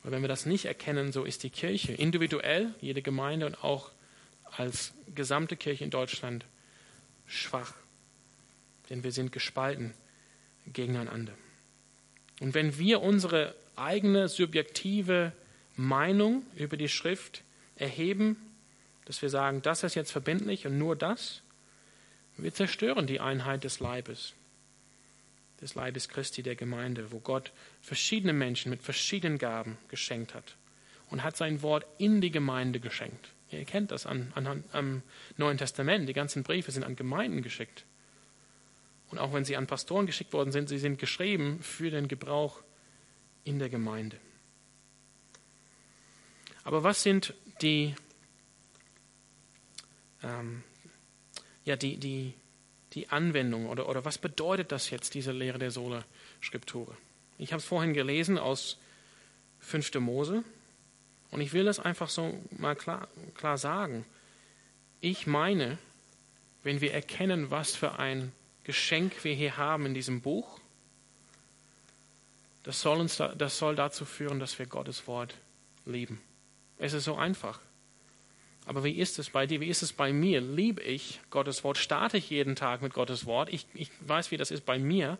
Weil wenn wir das nicht erkennen, so ist die Kirche individuell, jede Gemeinde und auch als gesamte Kirche in Deutschland schwach. Denn wir sind gespalten gegeneinander. Und wenn wir unsere eigene subjektive Meinung über die Schrift erheben, dass wir sagen, das ist jetzt verbindlich und nur das, wir zerstören die Einheit des Leibes, des Leibes Christi, der Gemeinde, wo Gott verschiedene Menschen mit verschiedenen Gaben geschenkt hat und hat sein Wort in die Gemeinde geschenkt. Ihr kennt das an, an, am Neuen Testament. Die ganzen Briefe sind an Gemeinden geschickt. Und auch wenn sie an Pastoren geschickt worden sind, sie sind geschrieben für den Gebrauch in der Gemeinde. Aber was sind die, ähm, ja, die, die, die Anwendung oder, oder was bedeutet das jetzt, diese Lehre der Sola Scriptura? Ich habe es vorhin gelesen aus 5. Mose und ich will das einfach so mal klar, klar sagen. Ich meine, wenn wir erkennen, was für ein Geschenk wir hier haben in diesem Buch, das soll, uns da, das soll dazu führen, dass wir Gottes Wort lieben. Es ist so einfach. Aber wie ist es bei dir? Wie ist es bei mir? Liebe ich Gottes Wort? Starte ich jeden Tag mit Gottes Wort? Ich, ich weiß, wie das ist bei mir.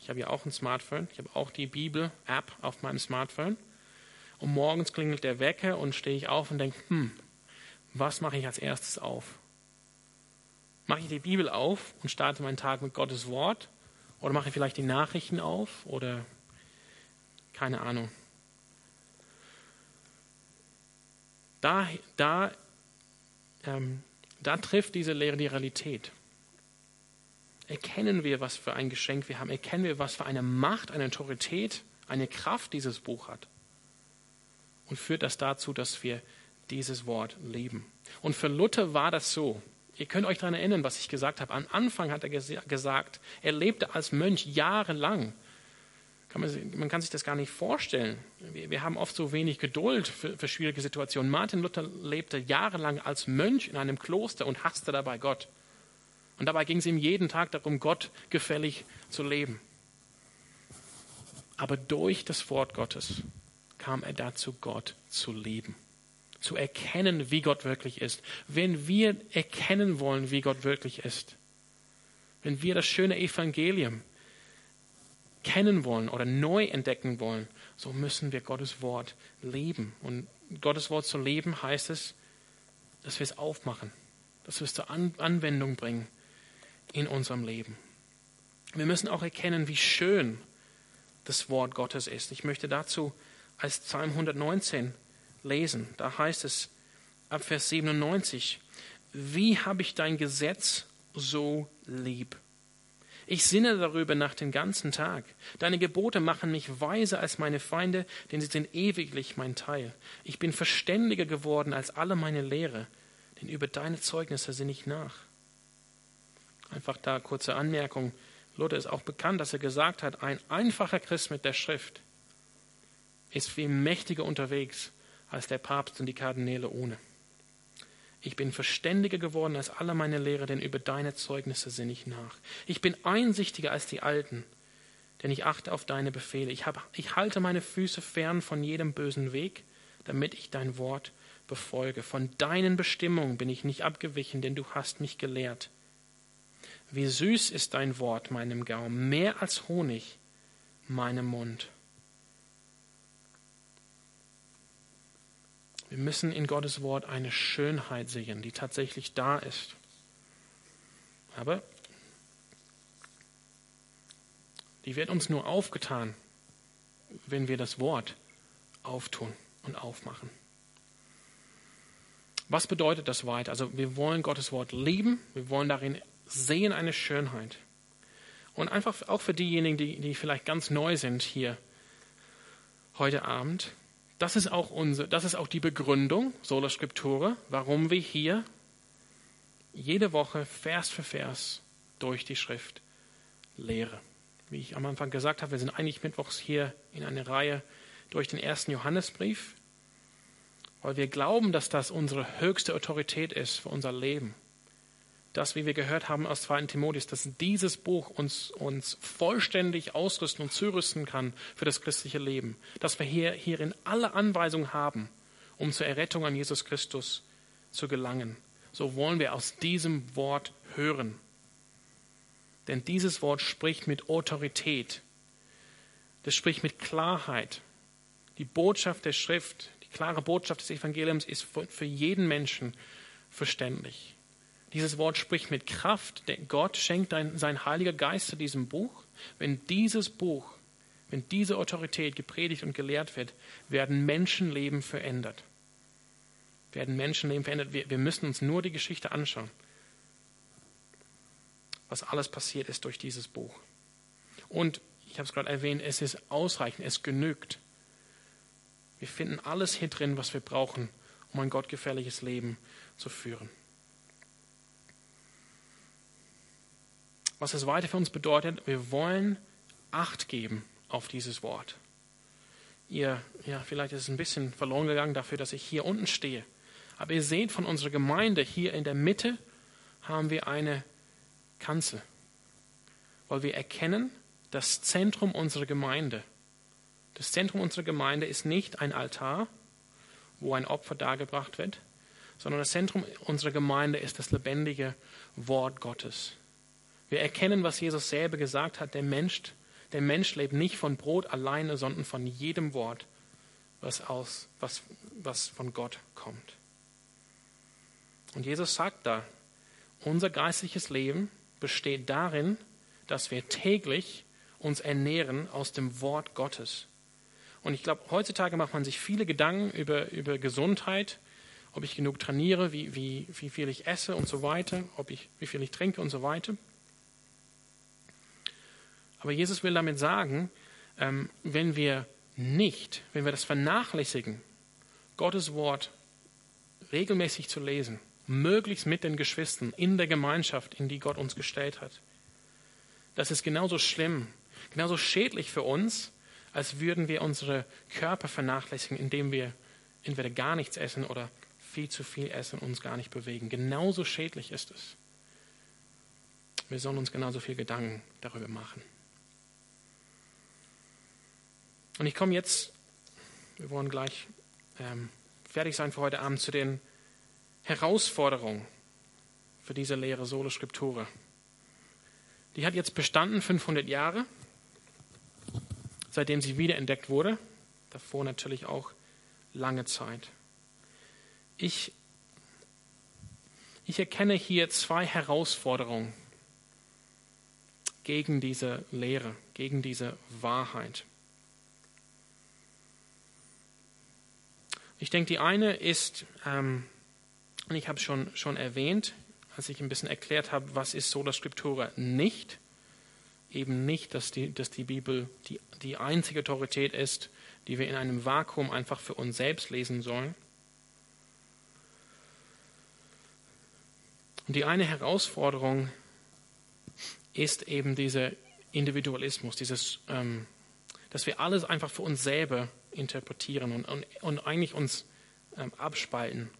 Ich habe ja auch ein Smartphone. Ich habe auch die Bibel-App auf meinem Smartphone. Und morgens klingelt der Wecker und stehe ich auf und denke, hm, was mache ich als erstes auf? Mache ich die Bibel auf und starte meinen Tag mit Gottes Wort? Oder mache ich vielleicht die Nachrichten auf? Oder keine Ahnung. Da, da, ähm, da trifft diese Lehre die Realität. Erkennen wir, was für ein Geschenk wir haben. Erkennen wir, was für eine Macht, eine Autorität, eine Kraft dieses Buch hat. Und führt das dazu, dass wir dieses Wort leben. Und für Luther war das so. Ihr könnt euch daran erinnern, was ich gesagt habe. Am Anfang hat er gesagt, er lebte als Mönch jahrelang kann man, man, kann sich das gar nicht vorstellen. Wir, wir haben oft so wenig Geduld für, für, schwierige Situationen. Martin Luther lebte jahrelang als Mönch in einem Kloster und hasste dabei Gott. Und dabei ging es ihm jeden Tag darum, Gott gefällig zu leben. Aber durch das Wort Gottes kam er dazu, Gott zu lieben, zu erkennen, wie Gott wirklich ist. Wenn wir erkennen wollen, wie Gott wirklich ist, wenn wir das schöne Evangelium kennen wollen oder neu entdecken wollen, so müssen wir Gottes Wort leben. Und Gottes Wort zu leben heißt es, dass wir es aufmachen, dass wir es zur Anwendung bringen in unserem Leben. Wir müssen auch erkennen, wie schön das Wort Gottes ist. Ich möchte dazu als Psalm 119 lesen. Da heißt es ab Vers 97, wie habe ich dein Gesetz so lieb? Ich sinne darüber nach den ganzen Tag. Deine Gebote machen mich weiser als meine Feinde, denn sie sind ewiglich mein Teil. Ich bin verständiger geworden als alle meine Lehre, denn über deine Zeugnisse sinne ich nach. Einfach da kurze Anmerkung. Luther ist auch bekannt, dass er gesagt hat, ein einfacher Christ mit der Schrift ist viel mächtiger unterwegs als der Papst und die Kardinäle ohne. Ich bin verständiger geworden als alle meine Lehrer, denn über deine Zeugnisse sinne ich nach. Ich bin einsichtiger als die Alten, denn ich achte auf deine Befehle. Ich, hab, ich halte meine Füße fern von jedem bösen Weg, damit ich dein Wort befolge. Von deinen Bestimmungen bin ich nicht abgewichen, denn du hast mich gelehrt. Wie süß ist dein Wort meinem Gaumen, mehr als Honig meinem Mund. Wir müssen in Gottes Wort eine Schönheit sehen, die tatsächlich da ist. Aber die wird uns nur aufgetan, wenn wir das Wort auftun und aufmachen. Was bedeutet das weiter? Also wir wollen Gottes Wort lieben, wir wollen darin sehen eine Schönheit. Und einfach auch für diejenigen, die, die vielleicht ganz neu sind hier heute Abend, das ist auch, unsere, das ist auch die Begründung, Sola Scriptura, warum wir hier jede Woche Vers für Vers durch die Schrift lehren. Wie ich am Anfang gesagt habe, wir sind eigentlich mittwochs hier in einer Reihe durch den ersten Johannesbrief, weil wir glauben, dass das unsere höchste Autorität ist für unser Leben dass, wie wir gehört haben aus 2. Timotheus, dass dieses Buch uns, uns vollständig ausrüsten und zurüsten kann für das christliche Leben. Dass wir hier, hierin alle Anweisungen haben, um zur Errettung an Jesus Christus zu gelangen. So wollen wir aus diesem Wort hören. Denn dieses Wort spricht mit Autorität. Das spricht mit Klarheit. Die Botschaft der Schrift, die klare Botschaft des Evangeliums ist für jeden Menschen verständlich. Dieses Wort spricht mit Kraft. Gott schenkt ein, sein Heiliger Geist zu diesem Buch. Wenn dieses Buch, wenn diese Autorität gepredigt und gelehrt wird, werden Menschenleben verändert. Werden Menschenleben verändert. Wir, wir müssen uns nur die Geschichte anschauen, was alles passiert ist durch dieses Buch. Und ich habe es gerade erwähnt, es ist ausreichend, es genügt. Wir finden alles hier drin, was wir brauchen, um ein gottgefährliches Leben zu führen. Was es weiter für uns bedeutet, wir wollen Acht geben auf dieses Wort. Ihr, ja, vielleicht ist es ein bisschen verloren gegangen dafür, dass ich hier unten stehe. Aber ihr seht von unserer Gemeinde hier in der Mitte haben wir eine Kanzel, weil wir erkennen, das Zentrum unserer Gemeinde. Das Zentrum unserer Gemeinde ist nicht ein Altar, wo ein Opfer dargebracht wird, sondern das Zentrum unserer Gemeinde ist das lebendige Wort Gottes. Wir erkennen, was Jesus selber gesagt hat, der Mensch, der Mensch lebt nicht von Brot alleine, sondern von jedem Wort, was, aus, was, was von Gott kommt. Und Jesus sagt da, unser geistliches Leben besteht darin, dass wir täglich uns ernähren aus dem Wort Gottes. Und ich glaube, heutzutage macht man sich viele Gedanken über, über Gesundheit, ob ich genug trainiere, wie, wie, wie viel ich esse und so weiter, ob ich, wie viel ich trinke und so weiter. Aber Jesus will damit sagen, ähm, wenn wir nicht, wenn wir das vernachlässigen, Gottes Wort regelmäßig zu lesen, möglichst mit den Geschwistern in der Gemeinschaft, in die Gott uns gestellt hat, das ist genauso schlimm, genauso schädlich für uns, als würden wir unsere Körper vernachlässigen, indem wir entweder gar nichts essen oder viel zu viel essen und uns gar nicht bewegen. Genauso schädlich ist es. Wir sollen uns genauso viel Gedanken darüber machen. Und ich komme jetzt, wir wollen gleich ähm, fertig sein für heute Abend, zu den Herausforderungen für diese Lehre Solo Scriptura. Die hat jetzt bestanden 500 Jahre, seitdem sie wiederentdeckt wurde. Davor natürlich auch lange Zeit. Ich, ich erkenne hier zwei Herausforderungen gegen diese Lehre, gegen diese Wahrheit. Ich denke, die eine ist, ähm, und ich habe es schon, schon erwähnt, als ich ein bisschen erklärt habe, was ist Sola Scriptura nicht, eben nicht, dass die, dass die Bibel die, die einzige Autorität ist, die wir in einem Vakuum einfach für uns selbst lesen sollen. Und die eine Herausforderung ist eben dieser Individualismus, dieses, ähm, dass wir alles einfach für uns selber interpretieren und, und, und eigentlich uns ähm, abspalten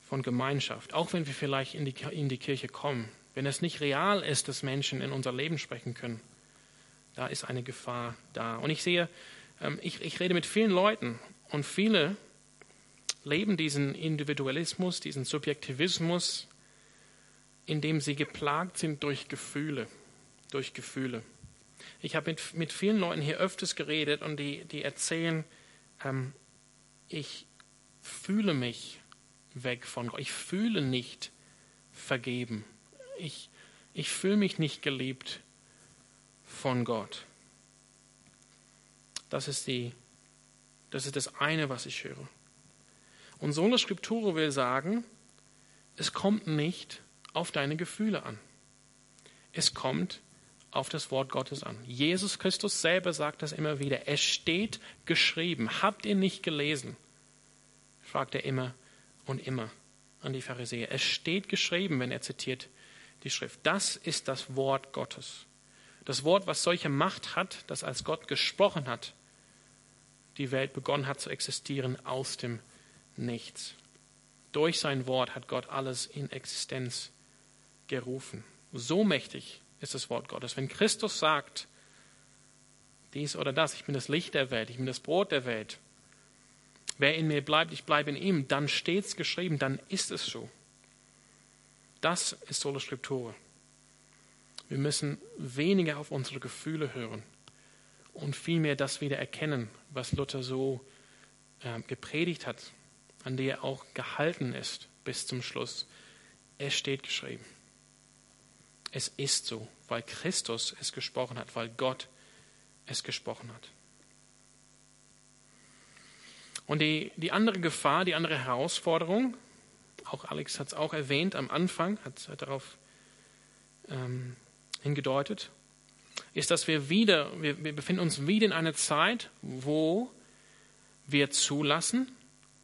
von Gemeinschaft, auch wenn wir vielleicht in die, in die Kirche kommen. Wenn es nicht real ist, dass Menschen in unser Leben sprechen können, da ist eine Gefahr da. Und ich sehe, ähm, ich, ich rede mit vielen Leuten und viele leben diesen Individualismus, diesen Subjektivismus, indem sie geplagt sind durch Gefühle, durch Gefühle. Ich habe mit, mit vielen Leuten hier öfters geredet und die, die erzählen, ähm, ich fühle mich weg von Gott. Ich fühle nicht vergeben. Ich, ich fühle mich nicht geliebt von Gott. Das ist, die, das ist das eine, was ich höre. Und so eine Skriptur will sagen, es kommt nicht auf deine Gefühle an. Es kommt auf das Wort Gottes an. Jesus Christus selber sagt das immer wieder. Es steht geschrieben. Habt ihr nicht gelesen? fragt er immer und immer an die Pharisäer. Es steht geschrieben, wenn er zitiert die Schrift. Das ist das Wort Gottes. Das Wort, was solche Macht hat, dass als Gott gesprochen hat, die Welt begonnen hat zu existieren aus dem Nichts. Durch sein Wort hat Gott alles in Existenz gerufen. So mächtig ist das Wort Gottes. Wenn Christus sagt, dies oder das, ich bin das Licht der Welt, ich bin das Brot der Welt, Wer in mir bleibt, ich bleibe in ihm, dann steht es geschrieben, dann ist es so. Das ist Sola Scriptura. Wir müssen weniger auf unsere Gefühle hören und vielmehr das wieder erkennen, was Luther so äh, gepredigt hat, an der er auch gehalten ist bis zum Schluss. Es steht geschrieben. Es ist so, weil Christus es gesprochen hat, weil Gott es gesprochen hat. Und die, die andere Gefahr, die andere Herausforderung, auch Alex hat es auch erwähnt am Anfang, hat, hat darauf ähm, hingedeutet, ist, dass wir wieder, wir, wir befinden uns wieder in einer Zeit, wo wir zulassen,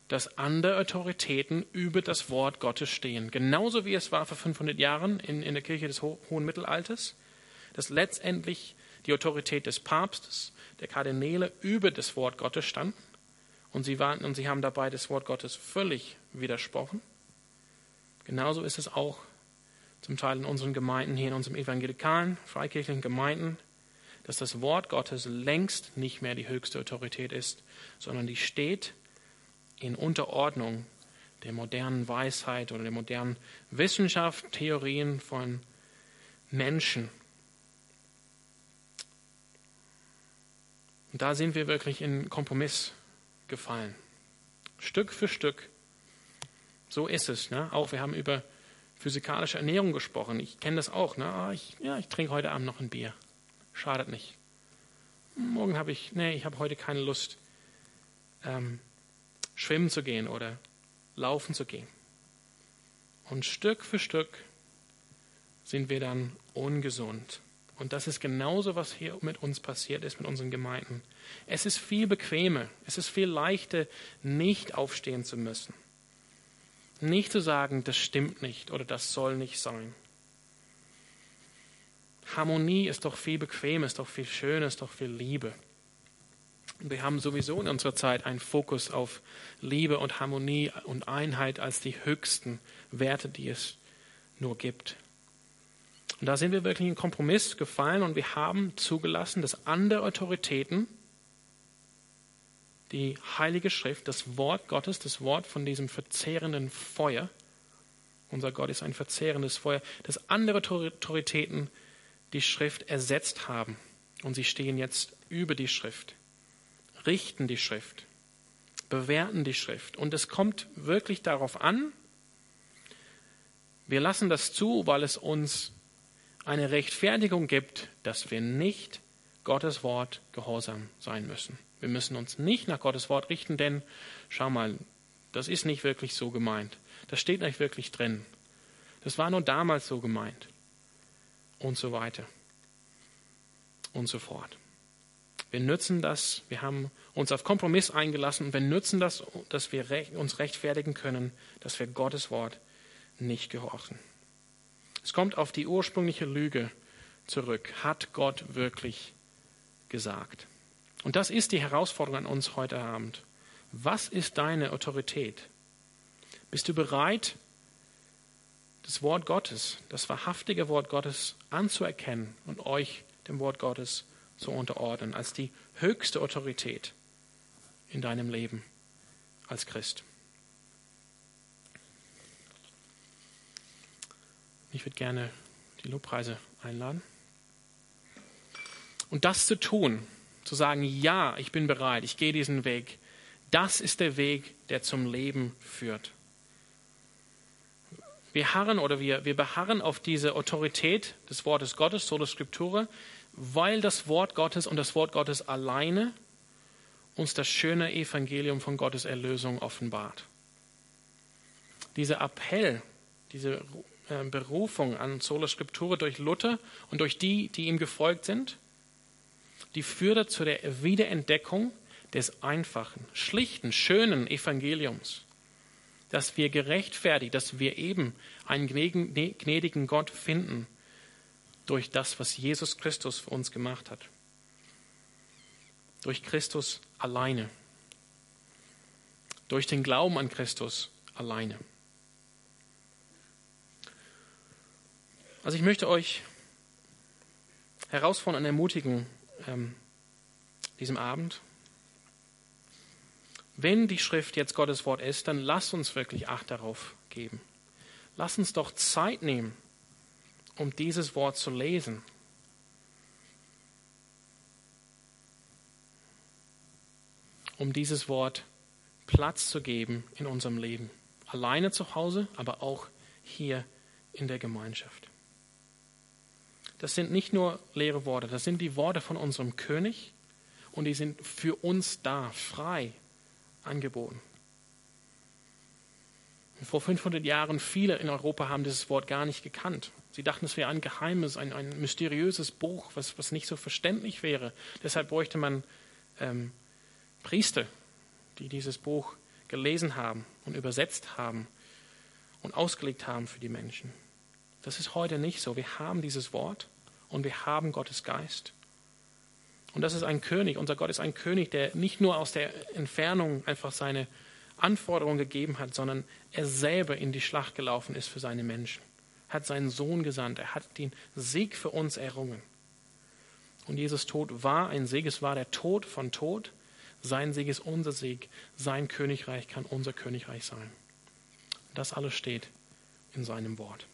dass andere Autoritäten über das Wort Gottes stehen. Genauso wie es war vor 500 Jahren in, in der Kirche des Ho Hohen Mittelalters, dass letztendlich die Autorität des Papstes, der Kardinäle über das Wort Gottes standen und sie, waren, und sie haben dabei das Wort Gottes völlig widersprochen. Genauso ist es auch zum Teil in unseren Gemeinden, hier in unseren evangelikalen, freikirchlichen Gemeinden, dass das Wort Gottes längst nicht mehr die höchste Autorität ist, sondern die steht in Unterordnung der modernen Weisheit oder der modernen Wissenschaft, Theorien von Menschen. Und da sind wir wirklich in Kompromiss gefallen. Stück für Stück. So ist es. Ne? Auch wir haben über physikalische Ernährung gesprochen. Ich kenne das auch. Ne? Ah, ich, ja, ich trinke heute Abend noch ein Bier. Schadet nicht. Morgen habe ich, nee, ich habe heute keine Lust, ähm, schwimmen zu gehen oder laufen zu gehen. Und Stück für Stück sind wir dann ungesund. Und das ist genauso, was hier mit uns passiert ist, mit unseren Gemeinden. Es ist viel bequemer, es ist viel leichter, nicht aufstehen zu müssen. Nicht zu sagen, das stimmt nicht oder das soll nicht sein. Harmonie ist doch viel bequemer, ist doch viel schöner, ist doch viel Liebe. Wir haben sowieso in unserer Zeit einen Fokus auf Liebe und Harmonie und Einheit als die höchsten Werte, die es nur gibt. Und da sind wir wirklich in Kompromiss gefallen und wir haben zugelassen, dass andere Autoritäten die Heilige Schrift, das Wort Gottes, das Wort von diesem verzehrenden Feuer, unser Gott ist ein verzehrendes Feuer, dass andere Autoritäten die Schrift ersetzt haben und sie stehen jetzt über die Schrift, richten die Schrift, bewerten die Schrift. Und es kommt wirklich darauf an, wir lassen das zu, weil es uns eine Rechtfertigung gibt, dass wir nicht Gottes Wort gehorsam sein müssen. Wir müssen uns nicht nach Gottes Wort richten, denn schau mal, das ist nicht wirklich so gemeint. Das steht nicht wirklich drin. Das war nur damals so gemeint. Und so weiter. Und so fort. Wir nützen das, wir haben uns auf Kompromiss eingelassen und wir nützen das, dass wir uns rechtfertigen können, dass wir Gottes Wort nicht gehorchen. Es kommt auf die ursprüngliche Lüge zurück. Hat Gott wirklich gesagt? Und das ist die Herausforderung an uns heute Abend. Was ist deine Autorität? Bist du bereit, das Wort Gottes, das wahrhaftige Wort Gottes anzuerkennen und euch dem Wort Gottes zu unterordnen als die höchste Autorität in deinem Leben als Christ? Ich würde gerne die Lobpreise einladen. Und das zu tun, zu sagen, ja, ich bin bereit, ich gehe diesen Weg, das ist der Weg, der zum Leben führt. Wir harren oder wir, wir beharren auf diese Autorität des Wortes Gottes, so der Skriptur, weil das Wort Gottes und das Wort Gottes alleine uns das schöne Evangelium von Gottes Erlösung offenbart. Dieser Appell, diese äh, Berufung an Sola Scriptura durch Luther und durch die, die ihm gefolgt sind, die führte zu der Wiederentdeckung des einfachen, schlichten, schönen Evangeliums, dass wir gerechtfertigt, dass wir eben einen gnädigen Gott finden durch das, was Jesus Christus für uns gemacht hat. Durch Christus alleine. Durch den Glauben an Christus alleine. Also ich möchte euch herausfordern und ermutigen, ähm, diesem Abend. Wenn die Schrift jetzt Gottes Wort ist, dann lasst uns wirklich Acht darauf geben. Lasst uns doch Zeit nehmen, um dieses Wort zu lesen. Um dieses Wort Platz zu geben in unserem Leben. Alleine zu Hause, aber auch hier in der Gemeinschaft das sind nicht nur leere Worte, das sind die Worte von unserem König und die sind für uns da, frei angeboten. Vor 500 Jahren, viele in Europa haben dieses Wort gar nicht gekannt. Sie dachten, es wäre ein geheimes, ein, ein mysteriöses Buch, was, was nicht so verständlich wäre. Deshalb bräuchte man ähm, Priester, die dieses Buch gelesen haben und übersetzt haben und ausgelegt haben für die Menschen. Das ist heute nicht so. Wir haben dieses Wort und wir haben Gottes Geist. Und das ist ein König. Unser Gott ist ein König, der nicht nur aus der Entfernung einfach seine Anforderungen gegeben hat, sondern er selber in die Schlacht gelaufen ist für seine Menschen. Hat seinen Sohn gesandt. Er hat den Sieg für uns errungen. Und Jesus Tod war ein Sieg. Es war der Tod von Tod. Sein Sieg ist unser Sieg. Sein Königreich kann unser Königreich sein. Das alles steht in seinem Wort.